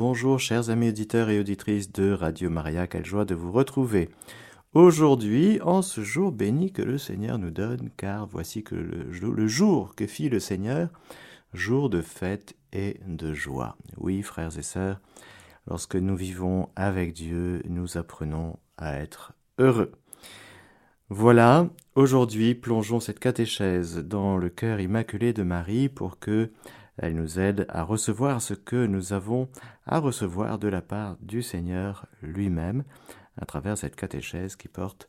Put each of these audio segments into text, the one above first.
Bonjour chers amis auditeurs et auditrices de Radio Maria, quelle joie de vous retrouver. Aujourd'hui, en ce jour béni que le Seigneur nous donne, car voici que le, le jour que fit le Seigneur, jour de fête et de joie. Oui, frères et sœurs, lorsque nous vivons avec Dieu, nous apprenons à être heureux. Voilà, aujourd'hui, plongeons cette catéchèse dans le cœur immaculé de Marie pour que elle nous aide à recevoir ce que nous avons à recevoir de la part du Seigneur lui-même à travers cette catéchèse qui porte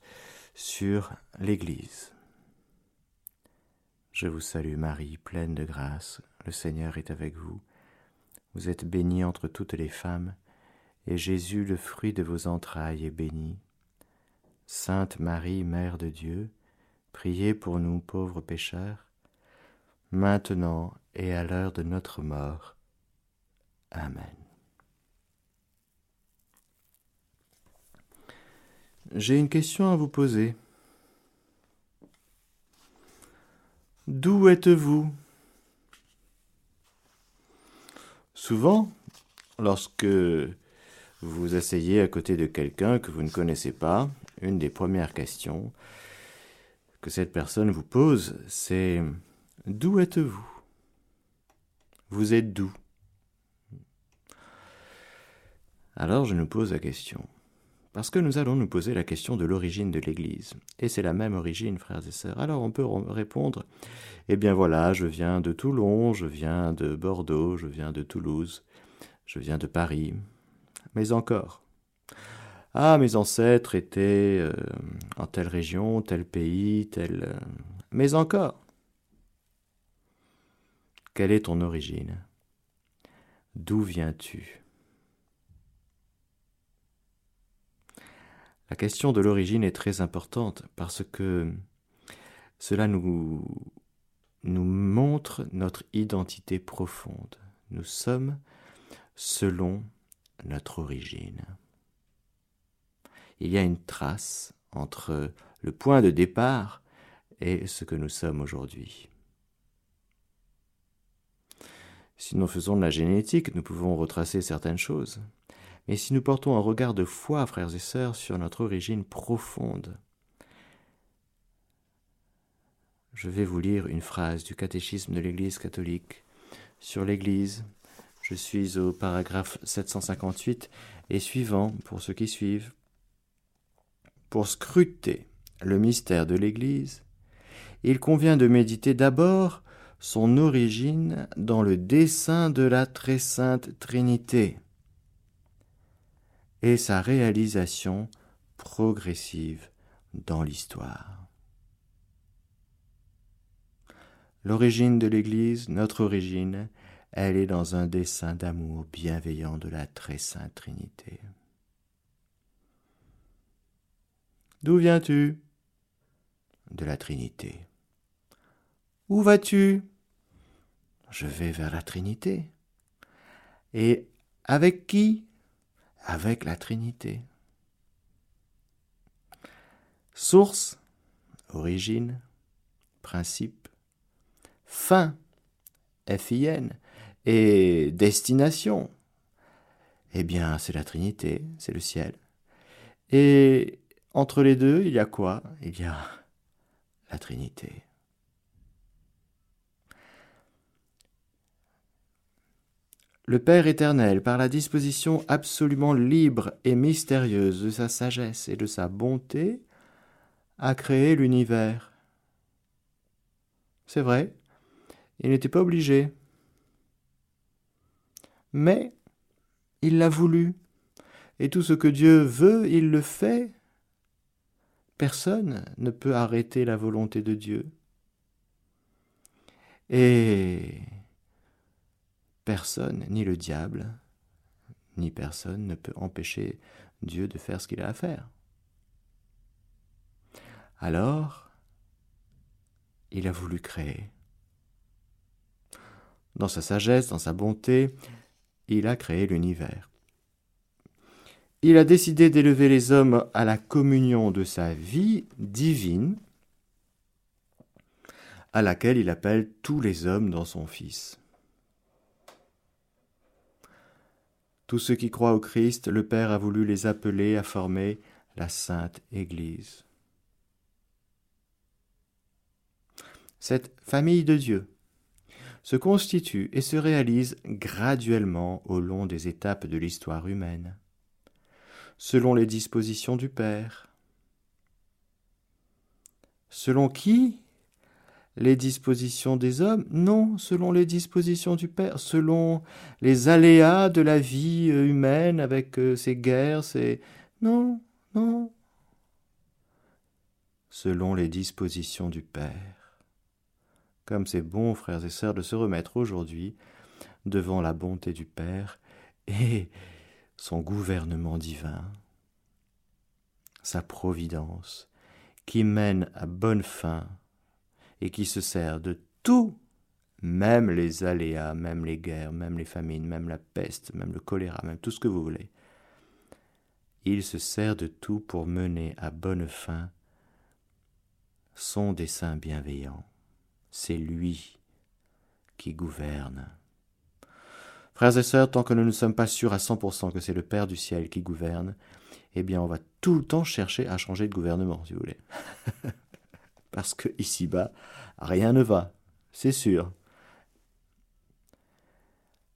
sur l'Église. Je vous salue Marie, pleine de grâce, le Seigneur est avec vous. Vous êtes bénie entre toutes les femmes, et Jésus, le fruit de vos entrailles, est béni. Sainte Marie, Mère de Dieu, priez pour nous pauvres pécheurs, maintenant et à l'heure de notre mort. Amen. J'ai une question à vous poser. D'où êtes-vous? Souvent, lorsque vous asseyez à côté de quelqu'un que vous ne connaissez pas, une des premières questions que cette personne vous pose, c'est D'où êtes-vous? Vous êtes d'où Alors je nous pose la question. Parce que nous allons nous poser la question de l'origine de l'Église. Et c'est la même origine, frères et sœurs. Alors on peut répondre, eh bien voilà, je viens de Toulon, je viens de Bordeaux, je viens de Toulouse, je viens de Paris. Mais encore. Ah, mes ancêtres étaient euh, en telle région, tel pays, tel... Euh, mais encore. Quelle est ton origine? D'où viens-tu? La question de l'origine est très importante parce que cela nous, montre notre identité profonde. Nous sommes selon notre origine. Il y a une trace entre le point de départ et ce que nous sommes aujourd'hui. Si nous faisons de la génétique, nous pouvons retracer certaines choses. Mais si nous portons un regard de foi, frères et sœurs, sur notre origine profonde, je vais vous lire une phrase du catéchisme de l'Église catholique sur l'Église. Je suis au paragraphe 758 et suivant pour ceux qui suivent. Pour scruter le mystère de l'Église, il convient de méditer d'abord son origine dans le dessein de la très sainte Trinité et sa réalisation progressive dans l'histoire. L'origine de l'Église, notre origine, elle est dans un dessein d'amour bienveillant de la très sainte Trinité. D'où viens-tu? De la Trinité. Où vas-tu? Je vais vers la Trinité. Et avec qui? Avec la Trinité. Source, origine, principe, fin, FIN, et destination. Eh bien, c'est la Trinité, c'est le ciel. Et entre les deux, il y a quoi? Il y a la Trinité. Le Père éternel, par la disposition absolument libre et mystérieuse de sa sagesse et de sa bonté, a créé l'univers. C'est vrai, il n'était pas obligé. Mais il l'a voulu, et tout ce que Dieu veut, il le fait. Personne ne peut arrêter la volonté de Dieu. Et personne, ni le diable, ni personne ne peut empêcher Dieu de faire ce qu'il a à faire. Alors, il a voulu créer. Dans sa sagesse, dans sa bonté, il a créé l'univers. Il a décidé d'élever les hommes à la communion de sa vie divine, à laquelle il appelle tous les hommes dans son Fils. Tous ceux qui croient au Christ, le Père a voulu les appeler à former la Sainte Église. Cette famille de Dieu se constitue et se réalise graduellement au long des étapes de l'histoire humaine, selon les dispositions du Père. Selon qui les dispositions des hommes? Non, selon les dispositions du Père, selon les aléas de la vie euh, humaine avec euh, ses guerres, ses... Non, non. Selon les dispositions du Père. Comme c'est bon, frères et sœurs, de se remettre aujourd'hui devant la bonté du Père et son gouvernement divin, sa providence, qui mène à bonne fin et qui se sert de tout, même les aléas, même les guerres, même les famines, même la peste, même le choléra, même tout ce que vous voulez. Il se sert de tout pour mener à bonne fin son dessein bienveillant. C'est lui qui gouverne. Frères et sœurs, tant que nous ne sommes pas sûrs à 100% que c'est le Père du ciel qui gouverne, eh bien on va tout le temps chercher à changer de gouvernement, si vous voulez. parce que ici-bas, rien ne va, c'est sûr.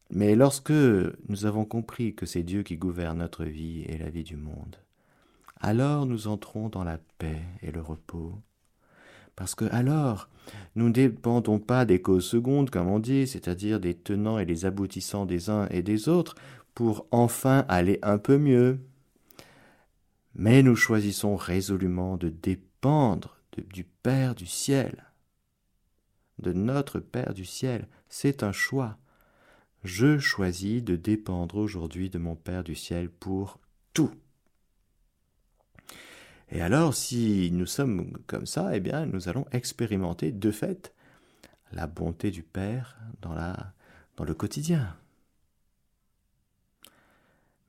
Mais lorsque nous avons compris que c'est Dieu qui gouverne notre vie et la vie du monde, alors nous entrons dans la paix et le repos. Parce que alors, nous ne dépendons pas des causes secondes, comme on dit, c'est-à-dire des tenants et les aboutissants des uns et des autres, pour enfin aller un peu mieux. Mais nous choisissons résolument de dépendre du Père du ciel, de notre Père du ciel. C'est un choix. Je choisis de dépendre aujourd'hui de mon Père du ciel pour tout. Et alors, si nous sommes comme ça, eh bien, nous allons expérimenter de fait la bonté du Père dans, la, dans le quotidien.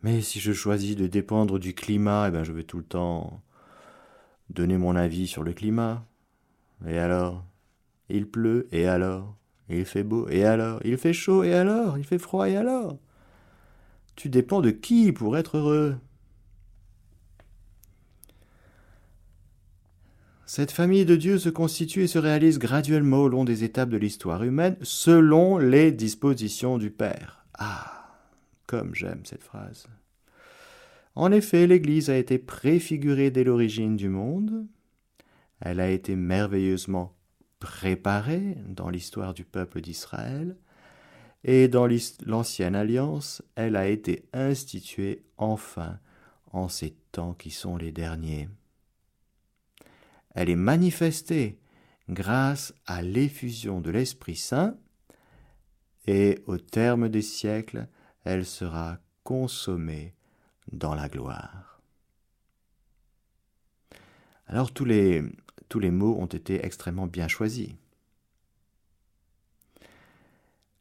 Mais si je choisis de dépendre du climat, eh bien, je vais tout le temps donner mon avis sur le climat. Et alors? Il pleut, et alors? Il fait beau, et alors? Il fait chaud, et alors? Il fait froid, et alors? Tu dépends de qui pour être heureux Cette famille de Dieu se constitue et se réalise graduellement au long des étapes de l'histoire humaine selon les dispositions du Père. Ah, comme j'aime cette phrase. En effet, l'Église a été préfigurée dès l'origine du monde, elle a été merveilleusement préparée dans l'histoire du peuple d'Israël, et dans l'ancienne alliance, elle a été instituée enfin en ces temps qui sont les derniers. Elle est manifestée grâce à l'effusion de l'Esprit Saint, et au terme des siècles, elle sera consommée dans la gloire. Alors tous les, mots ont été extrêmement bien choisis.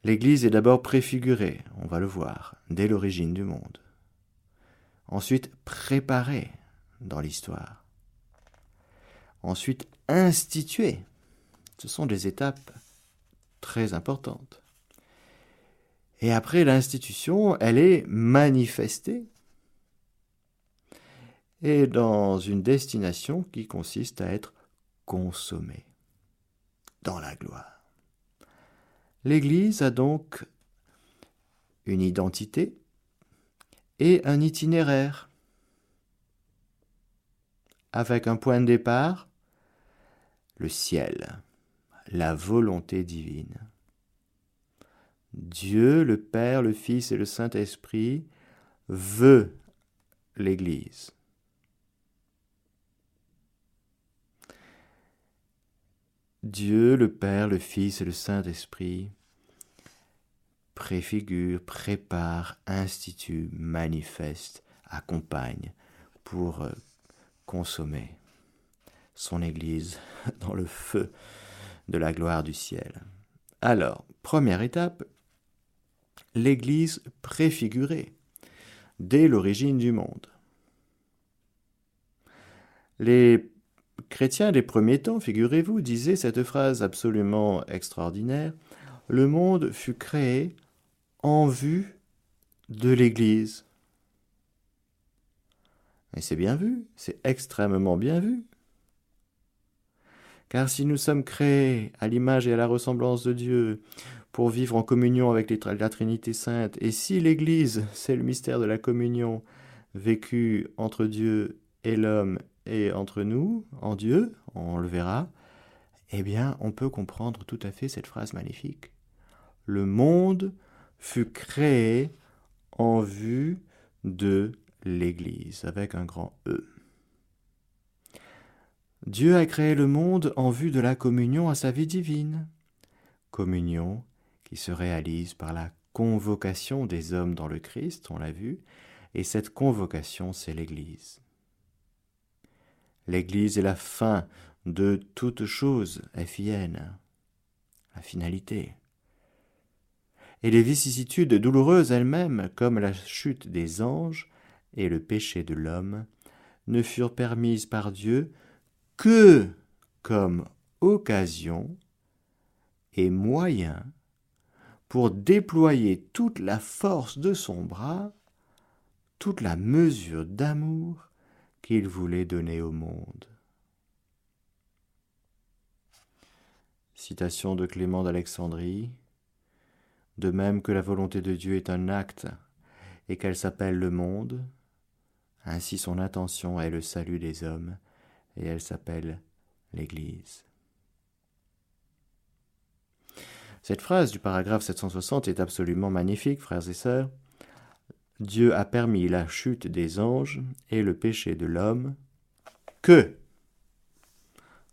L'Église est d'abord préfigurée, on va le voir, dès l'origine du monde. Ensuite préparée dans l'histoire. Ensuite instituée. Ce sont des étapes très importantes. Et après l'institution, elle est manifestée et dans une destination qui consiste à être consommée dans la gloire. L'Église a donc une identité et un itinéraire, avec un point de départ, le ciel, la volonté divine. Dieu, le Père, le Fils et le Saint-Esprit veut l'Église. Dieu, le Père, le Fils et le Saint-Esprit préfigure, prépare, institue, manifeste, accompagne pour euh, consommer son Église dans le feu de la gloire du ciel. Alors, première étape, l'Église préfigurée dès l'origine du monde. Les chrétiens des premiers temps, figurez-vous, disaient cette phrase absolument extraordinaire Le monde fut créé en vue de l'Église. Et c'est bien vu, c'est extrêmement bien vu. Car si nous sommes créés à l'image et à la ressemblance de Dieu pour vivre en communion avec la Trinité sainte, et si l'Église, c'est le mystère de la communion vécu entre Dieu et l'homme et entre nous, en Dieu, on le verra, eh bien on peut comprendre tout à fait cette phrase magnifique. Le monde fut créé en vue de l'Église, avec un grand E. Dieu a créé le monde en vue de la communion à sa vie divine. Communion qui se réalise par la convocation des hommes dans le Christ, on l'a vu, et cette convocation, c'est l'Église. L'Église est la fin de toute chose, FIN, la finalité. Et les vicissitudes douloureuses elles-mêmes, comme la chute des anges et le péché de l'homme, ne furent permises par Dieu que comme occasion et moyen pour déployer toute la force de son bras, toute la mesure d'amour qu'il voulait donner au monde. Citation de Clément d'Alexandrie. De même que la volonté de Dieu est un acte et qu'elle s'appelle le monde, ainsi son intention est le salut des hommes et elle s'appelle l'Église. Cette phrase du paragraphe 760 est absolument magnifique, frères et sœurs. Dieu a permis la chute des anges et le péché de l'homme que?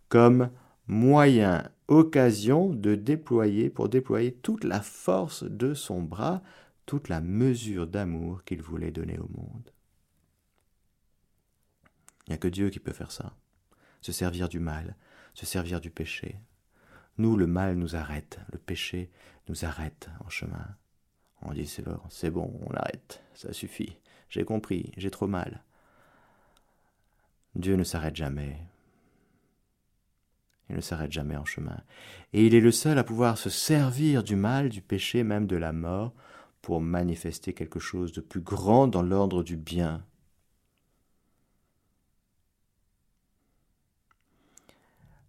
Comme moyen, occasion de déployer, pour déployer toute la force de son bras, toute la mesure d'amour qu'il voulait donner au monde. Il n'y a que Dieu qui peut faire ça, se servir du mal, se servir du péché. Nous, le mal nous arrête, le péché nous arrête en chemin. On dit c'est bon, c'est bon, on arrête, ça suffit, j'ai compris, j'ai trop mal. Dieu ne s'arrête jamais, il ne s'arrête jamais en chemin. Et il est le seul à pouvoir se servir du mal, du péché, même de la mort, pour manifester quelque chose de plus grand dans l'ordre du bien.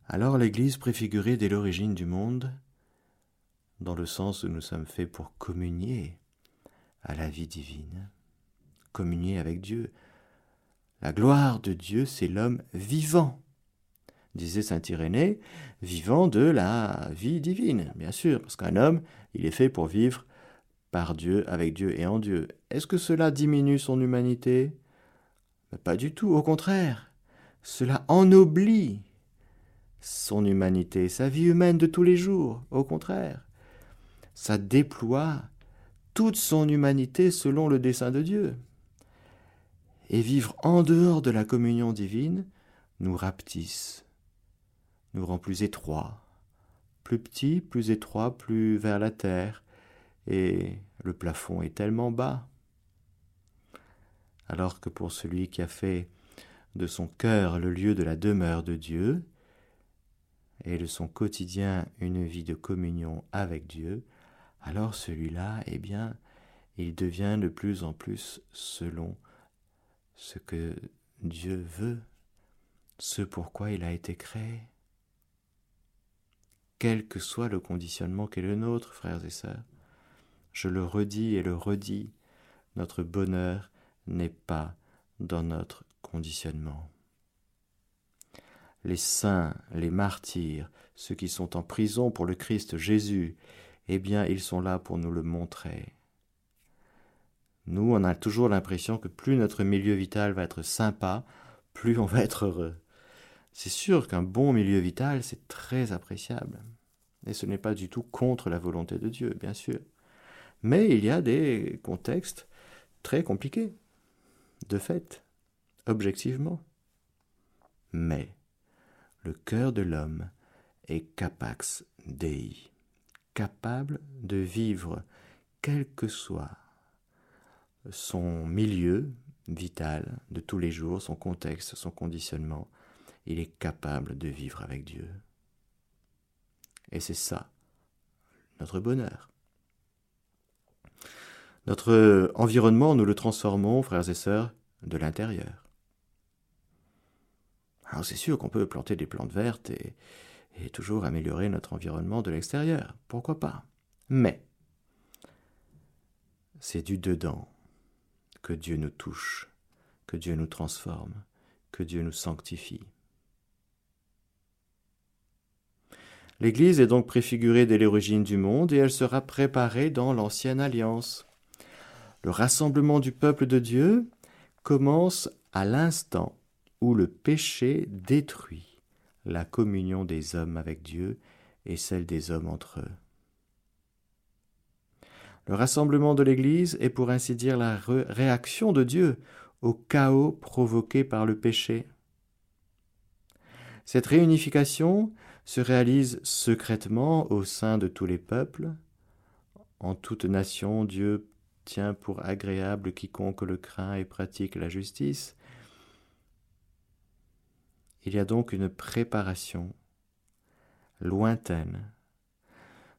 Alors l'Église préfigurée dès l'origine du monde, dans le sens où nous sommes faits pour communier à la vie divine, communier avec Dieu. La gloire de Dieu, c'est l'homme vivant disait saint Irénée, vivant de la vie divine, bien sûr, parce qu'un homme, il est fait pour vivre par Dieu, avec Dieu et en Dieu. Est-ce que cela diminue son humanité? Pas du tout, au contraire. Cela ennoblit son humanité, sa vie humaine de tous les jours, au contraire. Ça déploie toute son humanité selon le dessein de Dieu. Et vivre en dehors de la communion divine nous rapetisse, nous rend plus étroits, plus petits, plus étroits, plus vers la terre, et le plafond est tellement bas. Alors que pour celui qui a fait de son cœur le lieu de la demeure de Dieu, et de son quotidien une vie de communion avec Dieu, alors celui-là, eh bien, il devient de plus en plus selon ce que Dieu veut, ce pourquoi il a été créé quel que soit le conditionnement qu'est le nôtre, frères et sœurs. Je le redis et le redis, notre bonheur n'est pas dans notre conditionnement. Les saints, les martyrs, ceux qui sont en prison pour le Christ Jésus, eh bien, ils sont là pour nous le montrer. Nous, on a toujours l'impression que plus notre milieu vital va être sympa, plus on va être heureux. C'est sûr qu'un bon milieu vital, c'est très appréciable. Et ce n'est pas du tout contre la volonté de Dieu, bien sûr. Mais il y a des contextes très compliqués, de fait, objectivement. Mais le cœur de l'homme est capax dei, capable de vivre quel que soit son milieu vital de tous les jours, son contexte, son conditionnement, il est capable de vivre avec Dieu. Et c'est ça, notre bonheur. Notre environnement, nous le transformons, frères et sœurs, de l'intérieur. Alors c'est sûr qu'on peut planter des plantes vertes et, et toujours améliorer notre environnement de l'extérieur. Pourquoi pas? Mais c'est du dedans que Dieu nous touche, que Dieu nous transforme, que Dieu nous sanctifie. L'Église est donc préfigurée dès l'origine du monde et elle sera préparée dans l'ancienne alliance. Le rassemblement du peuple de Dieu commence à l'instant où le péché détruit la communion des hommes avec Dieu et celle des hommes entre eux. Le rassemblement de l'Église est pour ainsi dire la réaction de Dieu au chaos provoqué par le péché. Cette réunification se réalise secrètement au sein de tous les peuples. En toute nation, Dieu tient pour agréable quiconque le craint et pratique la justice. Il y a donc une préparation lointaine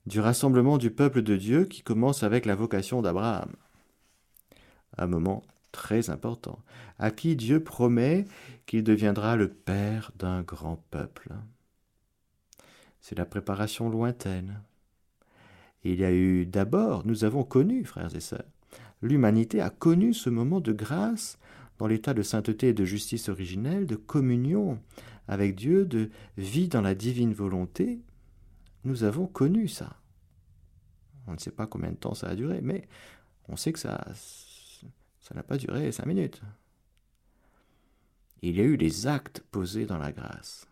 du rassemblement du peuple de Dieu qui commence avec la vocation d'Abraham. Un moment très important, à qui Dieu promet qu'il deviendra le père d'un grand peuple. C'est la préparation lointaine. Il y a eu d'abord, nous avons connu, frères et sœurs, l'humanité a connu ce moment de grâce dans l'état de sainteté et de justice originelle, de communion avec Dieu, de vie dans la divine volonté, nous avons connu ça. On ne sait pas combien de temps ça a duré, mais on sait que ça ça n'a pas duré cinq minutes. Il y a eu les actes posés dans la grâce.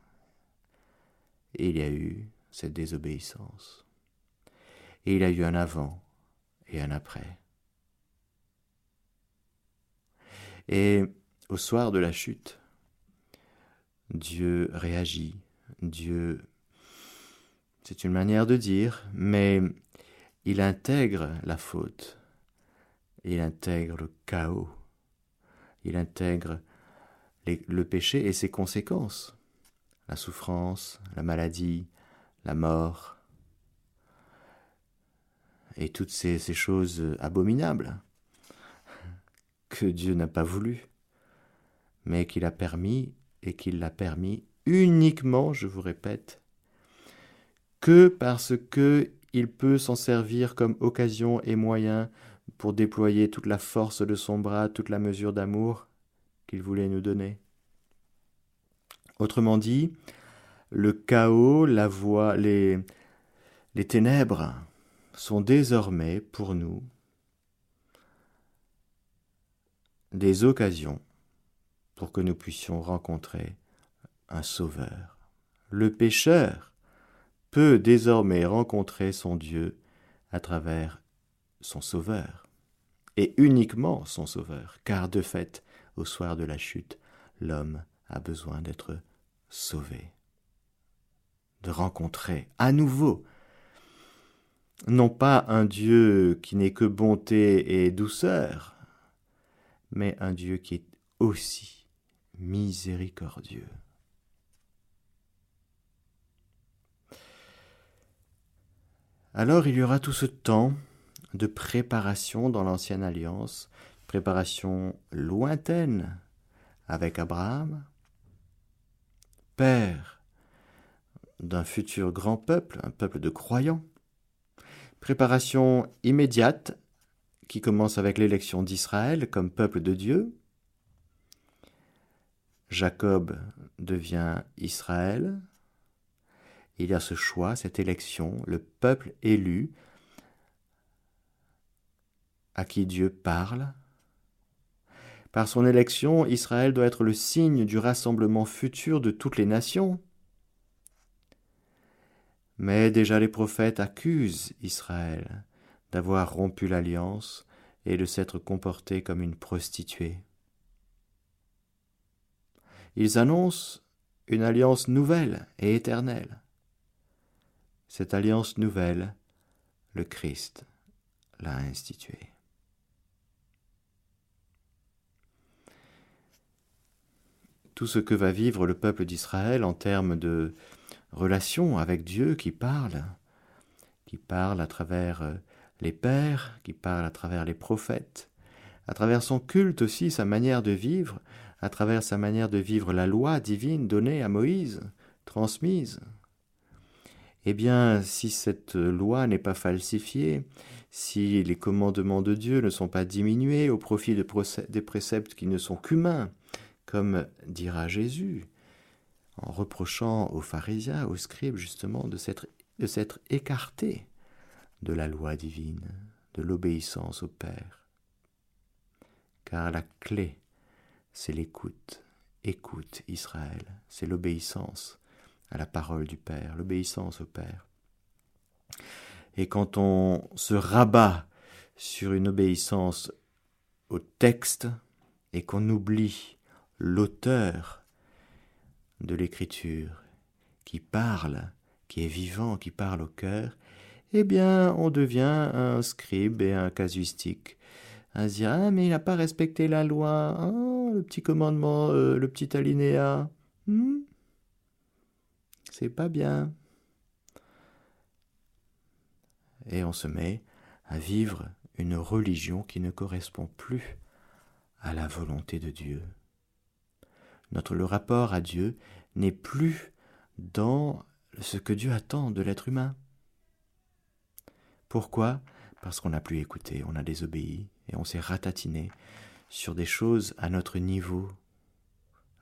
Et il y a eu cette désobéissance. Et il y a eu un avant et un après. Et au soir de la chute, Dieu réagit, Dieu c'est une manière de dire, mais il intègre la faute, il intègre le chaos, il intègre le péché et ses conséquences, la souffrance, la maladie, la mort, et toutes ces, choses abominables que Dieu n'a pas voulu, mais qu'il a permis et qu'il l'a permis uniquement, je vous répète, que parce que il peut s'en servir comme occasion et moyen pour déployer toute la force de son bras, toute la mesure d'amour qu'il voulait nous donner. Autrement dit, le chaos, la voie, les, les ténèbres sont désormais pour nous des occasions pour que nous puissions rencontrer un sauveur. Le pécheur peut désormais rencontrer son Dieu à travers son Sauveur, et uniquement son Sauveur, car de fait, au soir de la chute, l'homme a besoin d'être sauvé, de rencontrer à nouveau non pas un Dieu qui n'est que bonté et douceur, mais un Dieu qui est aussi miséricordieux. Alors il y aura tout ce temps de préparation dans l'ancienne alliance, préparation lointaine avec Abraham, père d'un futur grand peuple, un peuple de croyants, préparation immédiate qui commence avec l'élection d'Israël comme peuple de Dieu. Jacob devient Israël, il y a ce choix, cette élection, le peuple élu à qui Dieu parle. Par son élection, Israël doit être le signe du rassemblement futur de toutes les nations. Mais déjà les prophètes accusent Israël d'avoir rompu l'alliance et de s'être comporté comme une prostituée. Ils annoncent une alliance nouvelle et éternelle. Cette alliance nouvelle, le Christ l'a instituée. Tout ce que va vivre le peuple d'Israël en termes de relation avec Dieu qui parle, qui parle à travers euh, les pères, qui parle à travers les prophètes, à travers son culte aussi, sa manière de vivre, à travers sa manière de vivre la loi divine donnée à Moïse, transmise. Eh bien, si cette loi n'est pas falsifiée, si les commandements de Dieu ne sont pas diminués au profit de des préceptes qui ne sont qu'humains, comme dira Jésus, en reprochant aux pharisiens, aux scribes justement de s'être écartés de la loi divine, de l'obéissance au Père. Car la clé, c'est l'écoute. Écoute Israël, c'est l'obéissance à la parole du Père, l'obéissance au Père. Et quand on se rabat sur une obéissance au texte et qu'on oublie l'auteur de l'écriture qui parle, qui est vivant, qui parle au cœur, eh bien, on devient un scribe et un casuistique. À se dire, ah, mais il n'a pas respecté la loi, ah, le petit commandement, euh, le petit alinéa. Hmm? C'est pas bien. Et on se met à vivre une religion qui ne correspond plus à la volonté de Dieu. Notre le rapport à Dieu n'est plus dans ce que Dieu attend de l'être humain. Pourquoi? Parce qu'on n'a plus écouté, on a désobéi et on s'est ratatiné sur des choses à notre niveau,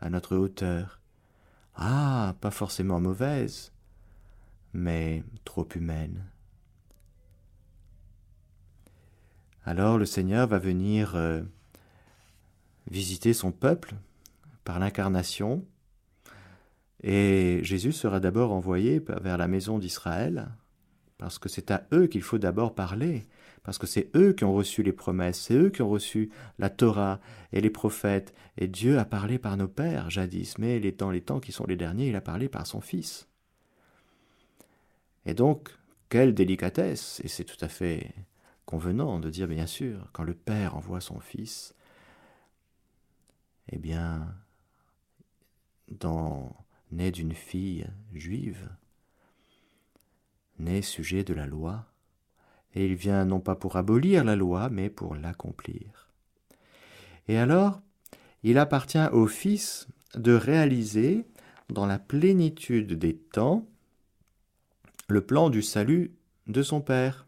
à notre hauteur. Ah, pas forcément mauvaises, mais trop humaines. Alors le Seigneur va venir euh, visiter son peuple par l'incarnation, et Jésus sera d'abord envoyé vers la maison d'Israël, parce que c'est à eux qu'il faut d'abord parler, parce que c'est eux qui ont reçu les promesses, c'est eux qui ont reçu la Torah et les prophètes, et Dieu a parlé par nos pères jadis, mais dans les temps qui sont les derniers, il a parlé par son Fils. Et donc, quelle délicatesse, et c'est tout à fait convenant de dire bien sûr, quand le Père envoie son Fils, eh bien, dans né d'une fille juive, né sujet de la loi, et il vient non pas pour abolir la loi, mais pour l'accomplir. Et alors, il appartient au Fils de réaliser, dans la plénitude des temps, le plan du salut de son Père.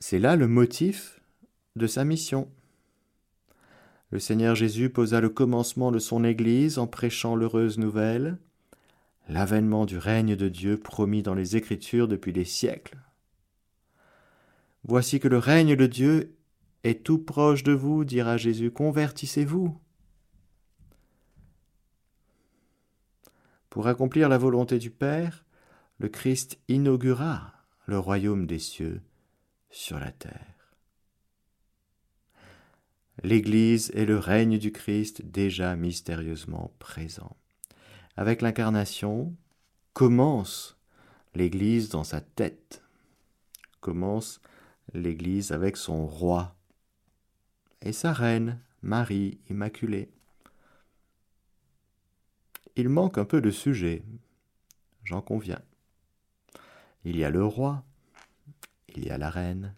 C'est là le motif de sa mission. Le Seigneur Jésus posa le commencement de son Église en prêchant l'heureuse nouvelle, l'avènement du règne de Dieu promis dans les Écritures depuis des siècles. Voici que le règne de Dieu est tout proche de vous, dira Jésus, convertissez-vous. Pour accomplir la volonté du Père, le Christ inaugura le royaume des cieux sur la terre. L'Église est le règne du Christ déjà mystérieusement présent. Avec l'incarnation, commence l'Église dans sa tête, commence l'Église avec son roi et sa reine, Marie Immaculée. Il manque un peu de sujet, j'en conviens. Il y a le roi, il y a la reine,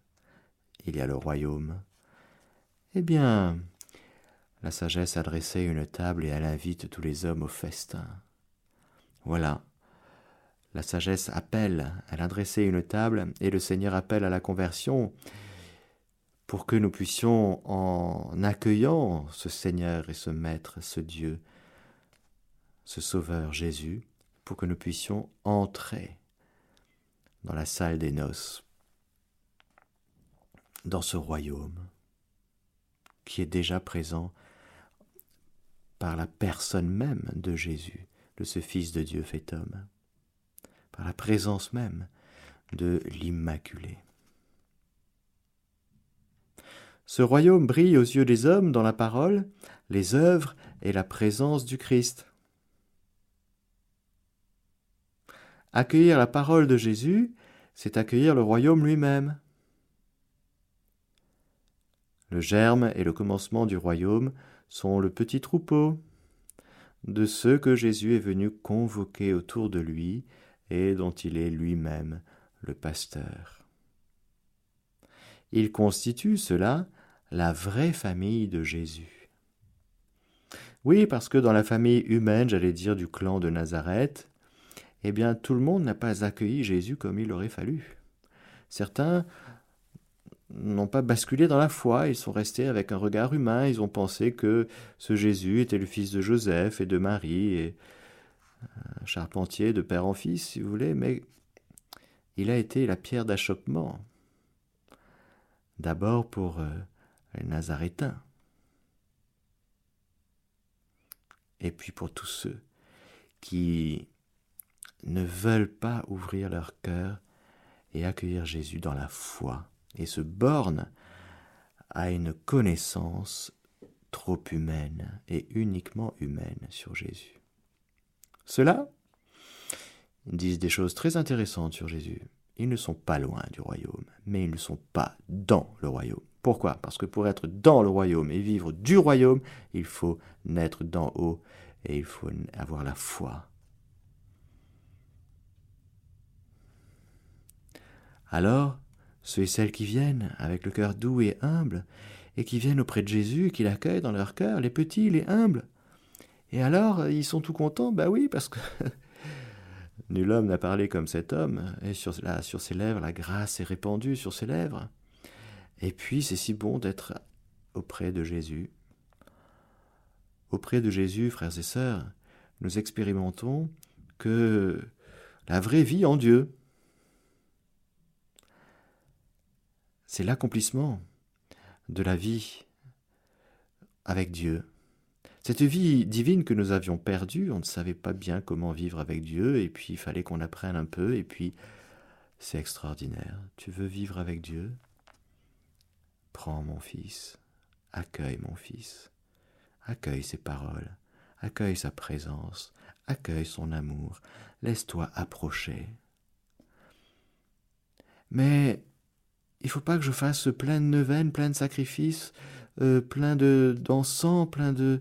il y a le royaume. Eh bien, la sagesse a dressé une table et elle invite tous les hommes au festin. Voilà. La sagesse appelle, elle a dressé une table et le Seigneur appelle à la conversion pour que nous puissions, en accueillant ce Seigneur et ce Maître, ce Dieu, ce Sauveur Jésus, pour que nous puissions entrer dans la salle des noces, dans ce royaume qui est déjà présent par la personne même de Jésus de ce Fils de Dieu fait homme, par la présence même de l'Immaculé. Ce royaume brille aux yeux des hommes dans la parole, les œuvres et la présence du Christ. Accueillir la parole de Jésus, c'est accueillir le royaume lui-même. Le germe et le commencement du royaume sont le petit troupeau, de ceux que Jésus est venu convoquer autour de lui et dont il est lui-même le pasteur. ils constituent cela la vraie famille de Jésus. Oui, parce que dans la famille humaine, j'allais dire du clan de Nazareth, eh bien tout le monde n'a pas accueilli Jésus comme il aurait fallu. Certains n'ont pas basculé dans la foi, ils sont restés avec un regard humain, ils ont pensé que ce Jésus était le fils de Joseph et de Marie, et charpentier de père en fils, si vous voulez, mais il a été la pierre d'achoppement. D'abord pour euh, les Nazarétains, et puis pour tous ceux qui ne veulent pas ouvrir leur cœur et accueillir Jésus dans la foi et se bornent à une connaissance trop humaine et uniquement humaine sur Jésus. Ceux-là disent des choses très intéressantes sur Jésus. Ils ne sont pas loin du royaume, mais ils ne sont pas dans le royaume. Pourquoi? Parce que pour être dans le royaume et vivre du royaume, il faut naître d'en haut et il faut avoir la foi Alors, ceux et celles qui viennent avec le cœur doux et humble, et qui viennent auprès de Jésus, qui l'accueillent dans leur cœur, les petits, les humbles, et alors ils sont tout contents, bah oui, parce que nul homme n'a parlé comme cet homme, et sur, sur ses lèvres, la grâce est répandue sur ses lèvres. Et puis c'est si bon d'être auprès de Jésus. Auprès de Jésus, frères et sœurs, nous expérimentons que la vraie vie en Dieu, c'est l'accomplissement de la vie avec Dieu. Cette vie divine que nous avions perdue, on ne savait pas bien comment vivre avec Dieu, et puis il fallait qu'on apprenne un peu, et puis c'est extraordinaire. Tu veux vivre avec Dieu? Prends mon fils, accueille mon fils, accueille ses paroles, accueille sa présence, accueille son amour, laisse-toi approcher. Mais il faut pas que je fasse plein de neuvaines, plein de sacrifices, euh, plein de d'encens, plein de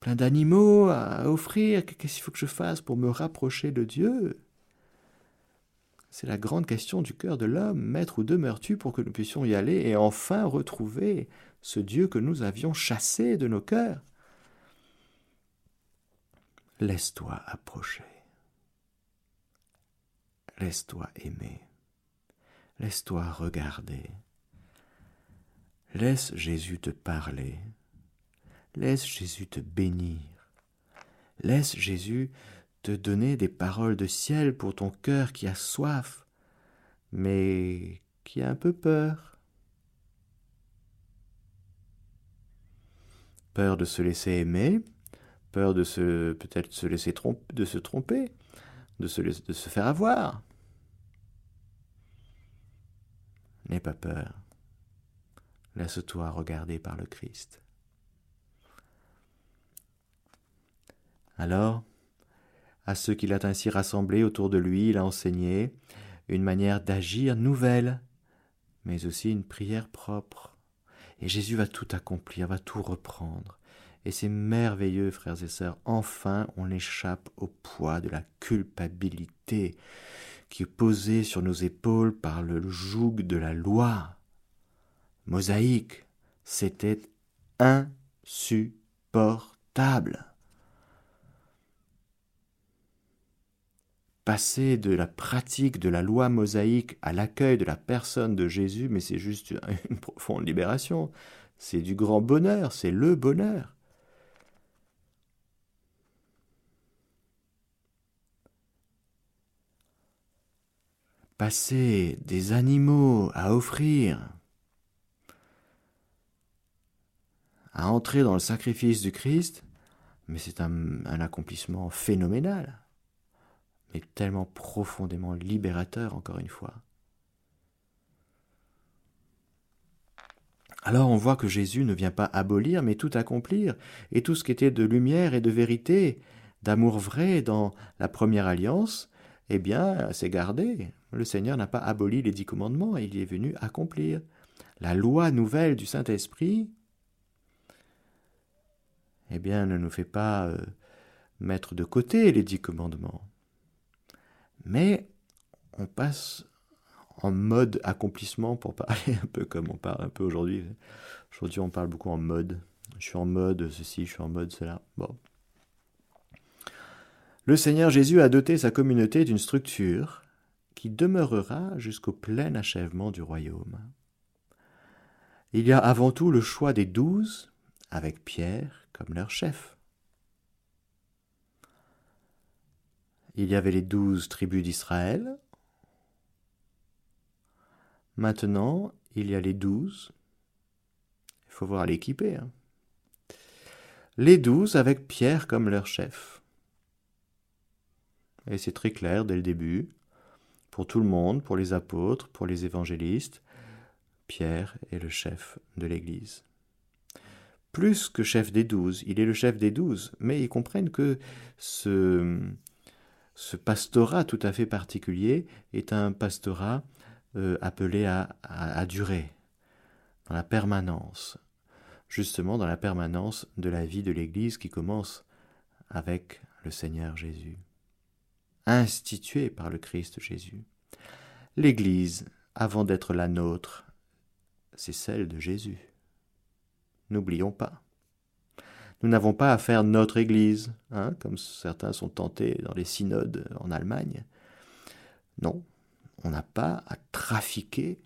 plein d'animaux à offrir. Qu'est-ce qu'il faut que je fasse pour me rapprocher de Dieu? C'est la grande question du cœur de l'homme. Maître, où demeures-tu pour que nous puissions y aller et enfin retrouver ce Dieu que nous avions chassé de nos cœurs? Laisse-toi approcher. Laisse-toi aimer. Laisse-toi regarder. Laisse Jésus te parler. Laisse Jésus te bénir. Laisse Jésus te donner des paroles de ciel pour ton cœur qui a soif, mais qui a un peu peur. Peur de se laisser aimer, peur de se peut-être se laisser tromper, de se tromper, de se, de se faire avoir. N'aie pas peur. Laisse-toi regarder par le Christ. Alors, à ceux qu'il a ainsi rassemblés autour de lui, il a enseigné une manière d'agir nouvelle, mais aussi une prière propre. Et Jésus va tout accomplir, va tout reprendre. Et c'est merveilleux, frères et sœurs, enfin on échappe au poids de la culpabilité qui est posé sur nos épaules par le joug de la loi. Mosaïque, c'était insupportable. Passer de la pratique de la loi mosaïque à l'accueil de la personne de Jésus, mais c'est juste une profonde libération. C'est du grand bonheur, c'est le bonheur. Passer des animaux à offrir, à entrer dans le sacrifice du Christ, mais c'est un, accomplissement phénoménal, mais tellement profondément libérateur, encore une fois. Alors on voit que Jésus ne vient pas abolir, mais tout accomplir, et tout ce qui était de lumière et de vérité, d'amour vrai dans la première alliance, eh bien, c'est gardé. Le Seigneur n'a pas aboli les dix commandements, il est venu accomplir. La loi nouvelle du Saint-Esprit, eh bien, ne nous fait pas euh, mettre de côté les dix commandements. Mais on passe en mode accomplissement pour parler un peu comme on parle un peu aujourd'hui. Aujourd'hui, on parle beaucoup en mode. Je suis en mode ceci, je suis en mode cela. Bon. Le Seigneur Jésus a doté sa communauté d'une structure qui demeurera jusqu'au plein achèvement du royaume. Il y a avant tout le choix des douze, avec Pierre comme leur chef. Il y avait les douze tribus d'Israël. Maintenant, il y a les douze. Il faut voir l'équiper. Hein. Les douze avec Pierre comme leur chef. Et c'est très clair dès le début, pour tout le monde, pour les apôtres, pour les évangélistes, Pierre est le chef de l'Église. Plus que chef des douze. Il est le chef des douze, mais ils comprennent que ce, pastorat tout à fait particulier est un pastorat euh, appelé à, durer, dans la permanence, justement dans la permanence de la vie de l'Église qui commence avec le Seigneur Jésus, instituée par le Christ Jésus. L'Église, avant d'être la nôtre, c'est celle de Jésus. N'oublions pas. Nous n'avons pas à faire notre Église, hein, comme certains sont tentés dans les synodes en Allemagne. Non, on n'a pas à trafiquer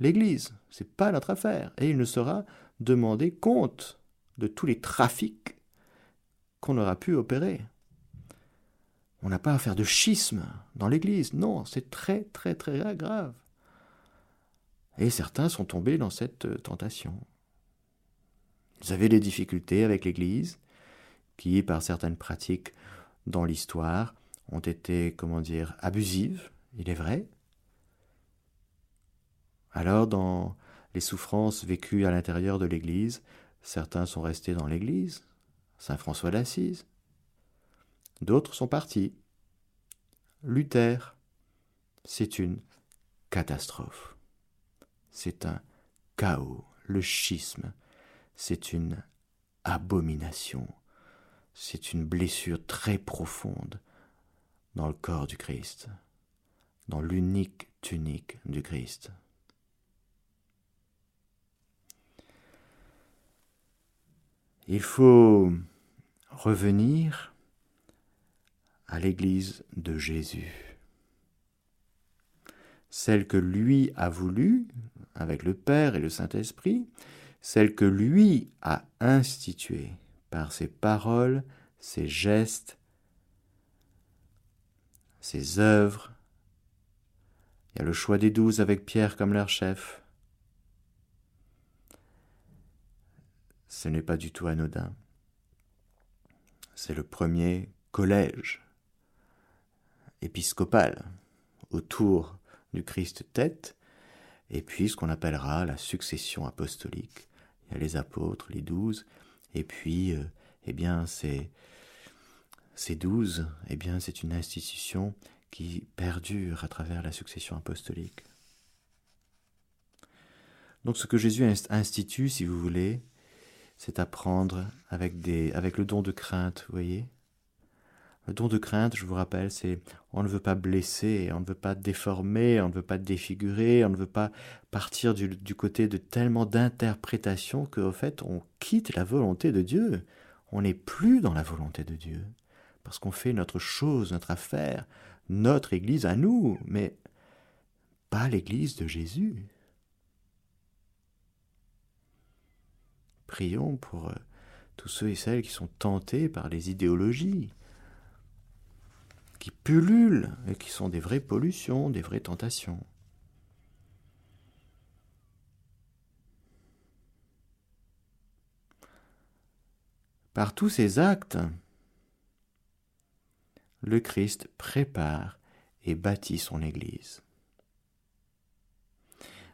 l'Église. C'est pas notre affaire. Et il ne sera demandé compte de tous les trafics qu'on aura pu opérer. On n'a pas à faire de schisme dans l'Église. Non, c'est très très très grave. Et certains sont tombés dans cette tentation. Ils avaient des difficultés avec l'Église, qui, par certaines pratiques dans l'histoire, ont été, comment dire, abusives, il est vrai. Alors, dans les souffrances vécues à l'intérieur de l'Église, certains sont restés dans l'Église, Saint François d'Assise. D'autres sont partis. Luther, c'est une catastrophe. C'est un chaos, le schisme, c'est une abomination, c'est une blessure très profonde dans le corps du Christ, dans l'unique tunique du Christ. Il faut revenir à l'Église de Jésus, celle que lui a voulu avec le Père et le Saint-Esprit, celle que lui a instituée par ses paroles, ses gestes, ses œuvres. Il y a le choix des douze avec Pierre comme leur chef. Ce n'est pas du tout anodin. C'est le premier collège épiscopal autour du Christ tête, et puis ce qu'on appellera la succession apostolique il y a les apôtres, les douze, et puis, euh, eh bien, ces, ces douze, eh bien, c'est une institution qui perdure à travers la succession apostolique. Donc, ce que Jésus institue, si vous voulez, c'est apprendre avec, des, avec le don de crainte, vous voyez le don de crainte, je vous rappelle, c'est on ne veut pas blesser, on ne veut pas déformer, on ne veut pas défigurer, on ne veut pas partir du, côté de tellement d'interprétation qu'au fait on quitte la volonté de Dieu. On n'est plus dans la volonté de Dieu. Parce qu'on fait notre chose, notre affaire, notre Église à nous, mais pas l'Église de Jésus. Prions pour euh, tous ceux et celles qui sont tentés par les idéologies, qui pullulent et qui sont des vraies pollutions, des vraies tentations. Par tous ces actes, le Christ prépare et bâtit son Église.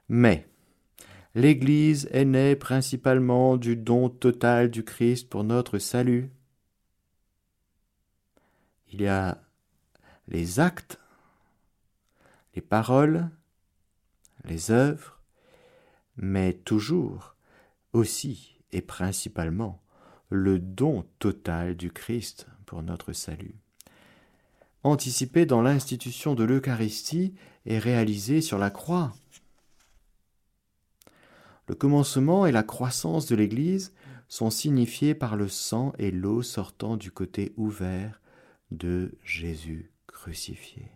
Mais l'Église est née principalement du don total du Christ pour notre salut. Il y a les actes, les paroles, les œuvres, mais toujours, aussi et principalement, le don total du Christ pour notre salut. anticipé dans l'institution de l'Eucharistie et réalisé sur la croix. Le commencement et la croissance de l'Église sont signifiés par le sang et l'eau sortant du côté ouvert de Jésus crucifié.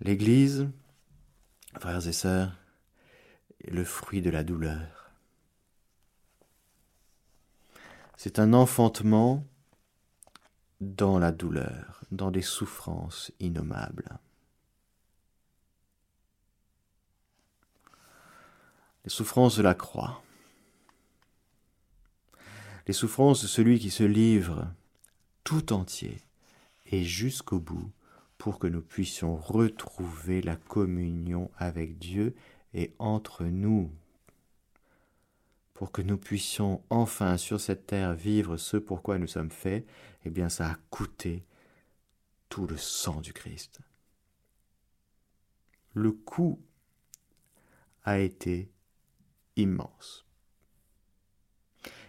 L'Église, frères et sœurs, est le fruit de la douleur. C'est un enfantement dans la douleur, dans des souffrances innommables. Les souffrances de la croix, les souffrances de celui qui se livre tout entier et jusqu'au bout pour que nous puissions retrouver la communion avec Dieu et entre nous, pour que nous puissions enfin sur cette terre vivre ce pourquoi nous sommes faits, eh bien ça a coûté tout le sang du Christ. Le coût a été immense.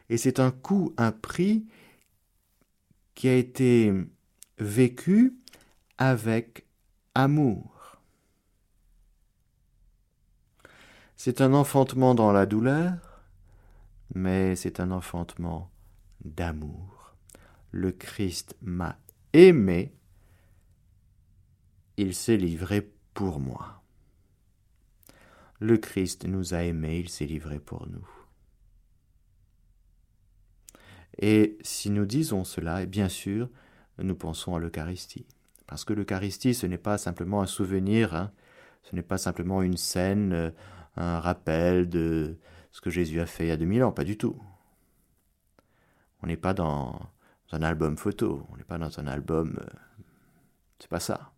Et c'est un coût, un prix qui a été vécu avec amour. C'est un enfantement dans la douleur, mais c'est un enfantement d'amour. Le Christ m'a aimé, il s'est livré pour moi. Le Christ nous a aimés, il s'est livré pour nous. Et si nous disons cela, bien sûr, nous pensons à l'Eucharistie. Parce que l'Eucharistie, ce n'est pas simplement un souvenir, hein. ce n'est pas simplement une scène, euh, un rappel de ce que Jésus a fait il y a 2000 ans, pas du tout. On n'est pas dans un album photo, on n'est pas dans un album... Euh, c'est pas ça.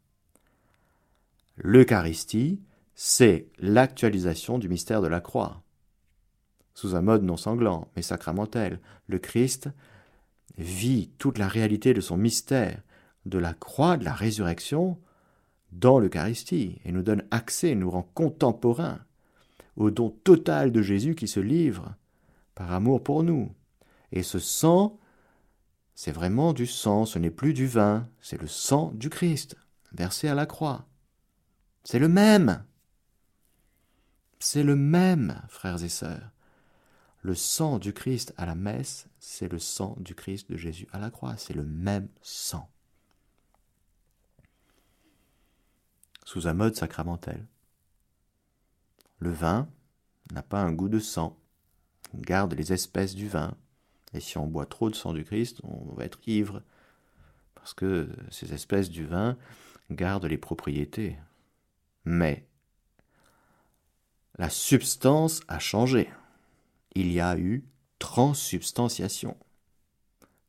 L'Eucharistie, c'est l'actualisation du mystère de la croix sous un mode non sanglant, mais sacramentel. Le Christ vit toute la réalité de son mystère, de la croix, de la résurrection, dans l'Eucharistie, et nous donne accès, nous rend contemporains au don total de Jésus qui se livre par amour pour nous. Et ce sang, c'est vraiment du sang, ce n'est plus du vin, c'est le sang du Christ, versé à la croix. C'est le même. C'est le même, frères et sœurs. Le sang du Christ à la messe, c'est le sang du Christ de Jésus à la croix, c'est le même sang. Sous un mode sacramentel. Le vin n'a pas un goût de sang. On garde les espèces du vin. Et si on boit trop de sang du Christ, on va être ivre. Parce que ces espèces du vin gardent les propriétés. Mais la substance a changé il y a eu transsubstantiation.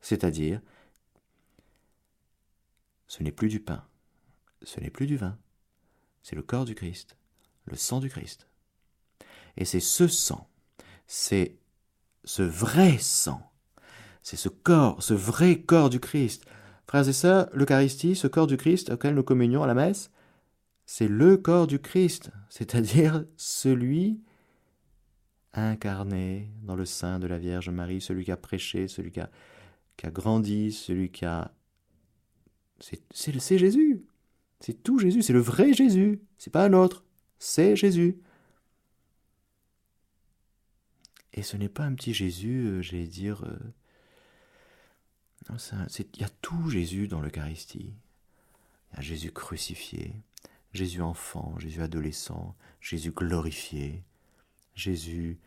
C'est-à-dire, ce n'est plus du pain, ce n'est plus du vin, c'est le corps du Christ, le sang du Christ. Et c'est ce sang, c'est ce vrai sang, c'est ce corps, ce vrai corps du Christ. Frères et sœurs, l'Eucharistie, ce corps du Christ auquel nous communions à la messe, c'est le corps du Christ, c'est-à-dire celui incarné dans le sein de la Vierge Marie, celui qui a prêché, celui qui a, grandi, celui qui a... C'est Jésus. C'est tout Jésus, c'est le vrai Jésus. C'est pas un autre. C'est Jésus. Et ce n'est pas un petit Jésus, euh, j'allais dire. Euh, il y a tout Jésus dans l'Eucharistie. Il y a Jésus crucifié, Jésus enfant, Jésus adolescent, Jésus glorifié, Jésus,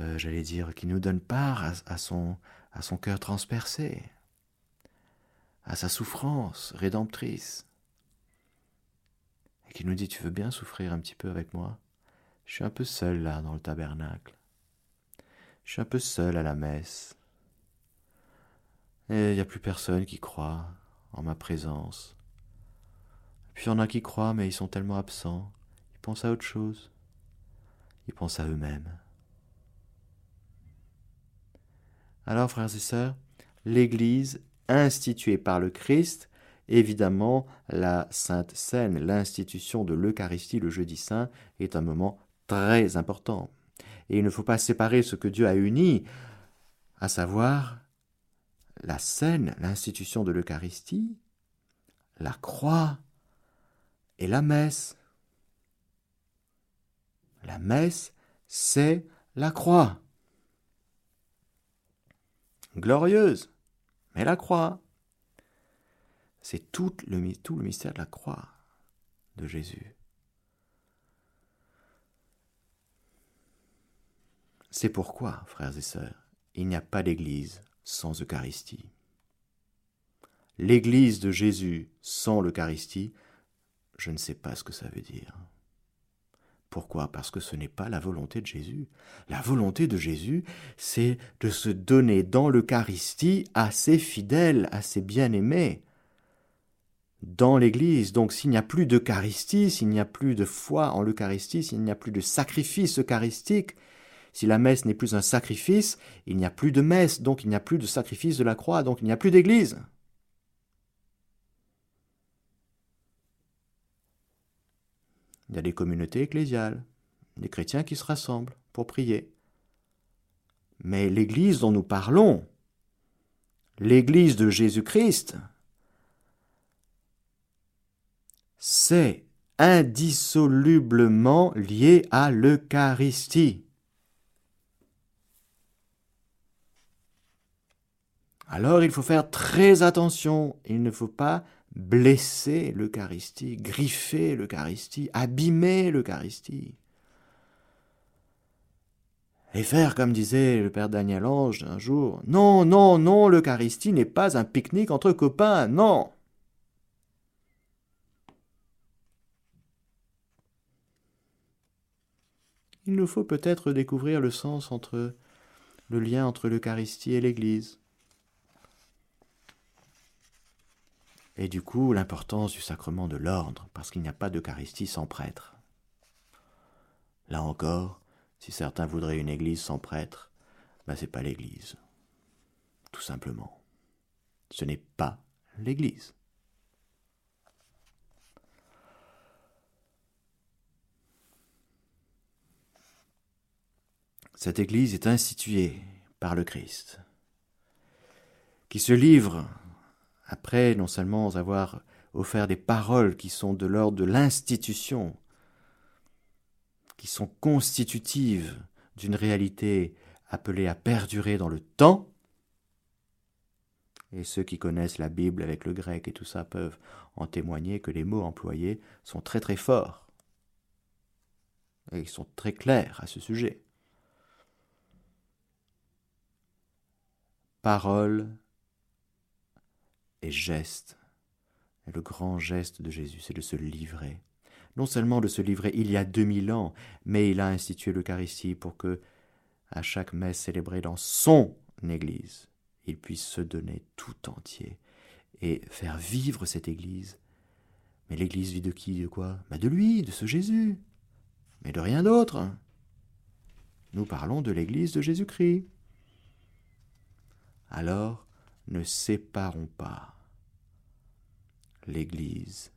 euh, j'allais dire, qui nous donne part à, son, à son cœur transpercé, à sa souffrance rédemptrice, et qui nous dit, tu veux bien souffrir un petit peu avec moi? Je suis un peu seul là dans le tabernacle. Je suis un peu seul à la messe. Et il n'y a plus personne qui croit en ma présence. puis il y en a qui croient, mais ils sont tellement absents. Ils pensent à autre chose. Ils pensent à eux-mêmes. Alors, frères et sœurs, l'Église instituée par le Christ, évidemment, la Sainte Seine, l'institution de l'Eucharistie le jeudi saint, est un moment très important. Et il ne faut pas séparer ce que Dieu a uni, à savoir la scène, l'institution de l'Eucharistie, la croix et la messe. La messe, c'est la croix. Glorieuse, mais la croix. C'est tout le, mystère de la croix de Jésus. C'est pourquoi, frères et sœurs, il n'y a pas d'Église sans Eucharistie. L'Église de Jésus sans l'Eucharistie, je ne sais pas ce que ça veut dire. Pourquoi? Parce que ce n'est pas la volonté de Jésus. La volonté de Jésus, c'est de se donner dans l'Eucharistie à ses fidèles, à ses bien-aimés, dans l'Église. Donc s'il n'y a plus d'Eucharistie, s'il n'y a plus de foi en l'Eucharistie, s'il n'y a plus de sacrifice eucharistique, si la messe n'est plus un sacrifice, il n'y a plus de messe, donc il n'y a plus de sacrifice de la croix, donc il n'y a plus d'église. Il y a des communautés ecclésiales, des chrétiens qui se rassemblent pour prier. Mais l'Église dont nous parlons, l'Église de Jésus-Christ, c'est indissolublement lié à l'Eucharistie. Alors il faut faire très attention, il ne faut pas blesser l'Eucharistie, griffer l'Eucharistie, abîmer l'Eucharistie. Et faire comme disait le père Daniel Ange un jour, non, non, non, l'Eucharistie n'est pas un pique-nique entre copains, non. Il nous faut peut-être découvrir le sens entre le lien entre l'Eucharistie et l'Église. Et du coup l'importance du sacrement de l'ordre, parce qu'il n'y a pas d'Eucharistie sans prêtre. Là encore, si certains voudraient une église sans prêtre, ben c'est pas l'église. Tout simplement. Ce n'est pas l'église. Cette église est instituée par le Christ, qui se livre après non seulement avoir offert des paroles qui sont de l'ordre de l'institution, qui sont constitutives d'une réalité appelée à perdurer dans le temps, et ceux qui connaissent la Bible avec le grec et tout ça peuvent en témoigner que les mots employés sont très très forts. Et ils sont très clairs à ce sujet. Parole et geste. Et le grand geste de Jésus, c'est de se livrer. Non seulement de se livrer il y a deux mille ans, mais il a institué l'Eucharistie pour que, à chaque messe célébrée dans son Église, il puisse se donner tout entier et faire vivre cette Église. Mais l'Église vit de qui, de quoi? Bah De lui, de ce Jésus, mais de rien d'autre. Nous parlons de l'Église de Jésus-Christ. Alors, ne séparons pas l'Église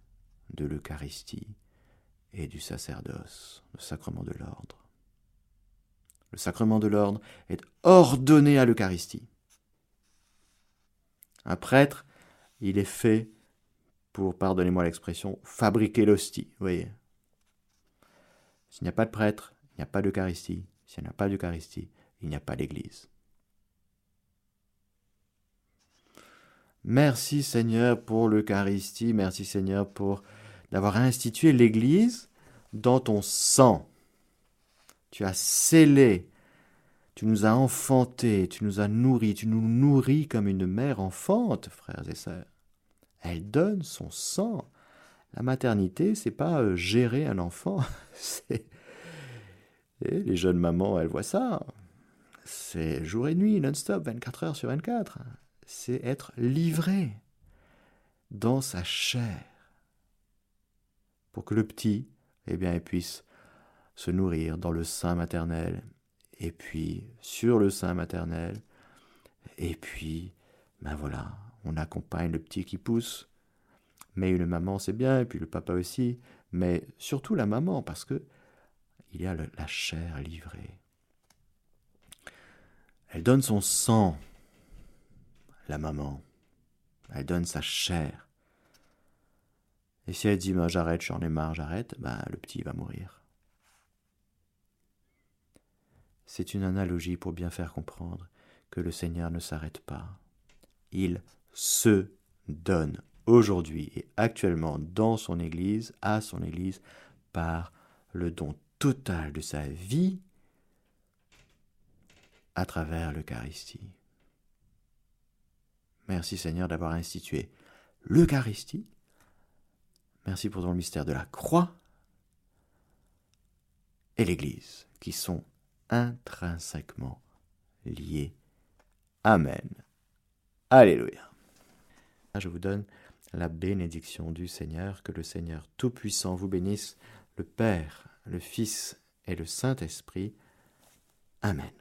de l'Eucharistie et du sacerdoce, le sacrement de l'ordre. Le sacrement de l'ordre est ordonné à l'Eucharistie. Un prêtre, il est fait pour, pardonnez-moi l'expression, fabriquer l'hostie. Voyez S'il n'y a pas de prêtre, il n'y a pas d'Eucharistie. S'il n'y a pas d'Eucharistie, il n'y a pas d'Église. Merci Seigneur pour l'Eucharistie, merci Seigneur pour d'avoir institué l'Église dans ton sang. Tu as scellé, tu nous as enfantés, tu nous as nourris, tu nous nourris comme une mère enfante, frères et sœurs. Elle donne son sang. La maternité, c'est pas euh, gérer un enfant, c'est les jeunes mamans, elles voient ça. C'est jour et nuit, non-stop, 24 heures sur 24 c'est être livré dans sa chair pour que le petit eh bien, puisse se nourrir dans le sein maternel et puis sur le sein maternel. Et puis ben voilà on accompagne le petit qui pousse. Mais une maman c'est bien et puis le papa aussi. Mais surtout la maman parce que il y a la chair livrée. Elle donne son sang la maman. Elle donne sa chair. Et si elle dit bah, j'arrête, j'en ai marre, j'arrête, bah, le petit va mourir. C'est une analogie pour bien faire comprendre que le Seigneur ne s'arrête pas. Il se donne aujourd'hui et actuellement dans son Église, à son Église, par le don total de sa vie à travers l'Eucharistie. Merci Seigneur d'avoir institué l'Eucharistie. Merci pour ton mystère de la croix et l'Église qui sont intrinsèquement liés. Amen. Alléluia. Je vous donne la bénédiction du Seigneur, que le Seigneur Tout-Puissant vous bénisse, le Père, le Fils et le Saint-Esprit. Amen.